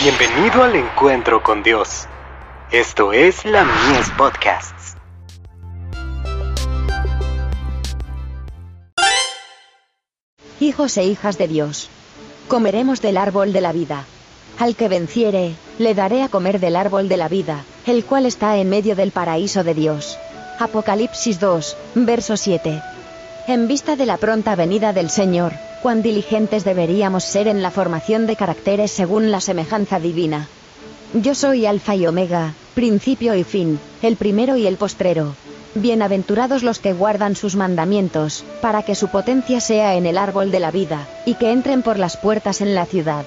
Bienvenido al encuentro con Dios. Esto es la Mies Podcasts. Hijos e hijas de Dios. Comeremos del árbol de la vida. Al que venciere, le daré a comer del árbol de la vida, el cual está en medio del paraíso de Dios. Apocalipsis 2, verso 7. En vista de la pronta venida del Señor, cuán diligentes deberíamos ser en la formación de caracteres según la semejanza divina. Yo soy Alfa y Omega, principio y fin, el primero y el postrero. Bienaventurados los que guardan sus mandamientos, para que su potencia sea en el árbol de la vida, y que entren por las puertas en la ciudad.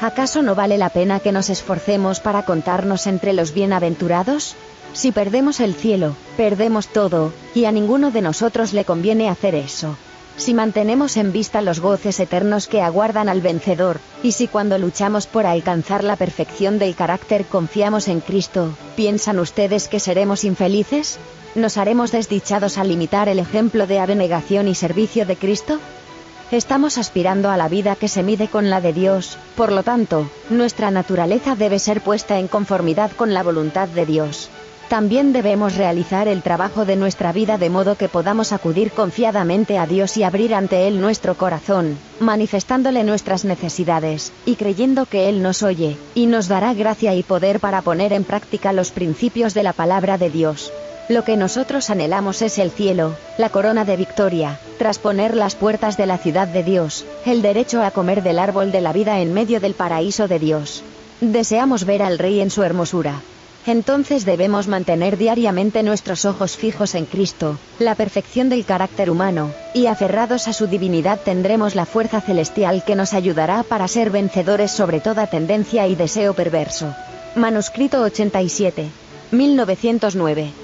¿Acaso no vale la pena que nos esforcemos para contarnos entre los bienaventurados? Si perdemos el cielo, perdemos todo, y a ninguno de nosotros le conviene hacer eso. Si mantenemos en vista los goces eternos que aguardan al vencedor, y si cuando luchamos por alcanzar la perfección del carácter confiamos en Cristo, ¿piensan ustedes que seremos infelices? ¿Nos haremos desdichados al imitar el ejemplo de abnegación y servicio de Cristo? Estamos aspirando a la vida que se mide con la de Dios, por lo tanto, nuestra naturaleza debe ser puesta en conformidad con la voluntad de Dios. También debemos realizar el trabajo de nuestra vida de modo que podamos acudir confiadamente a Dios y abrir ante Él nuestro corazón, manifestándole nuestras necesidades, y creyendo que Él nos oye, y nos dará gracia y poder para poner en práctica los principios de la palabra de Dios. Lo que nosotros anhelamos es el cielo, la corona de victoria, tras poner las puertas de la ciudad de Dios, el derecho a comer del árbol de la vida en medio del paraíso de Dios. Deseamos ver al Rey en su hermosura. Entonces debemos mantener diariamente nuestros ojos fijos en Cristo, la perfección del carácter humano, y aferrados a su divinidad tendremos la fuerza celestial que nos ayudará para ser vencedores sobre toda tendencia y deseo perverso. Manuscrito 87. 1909.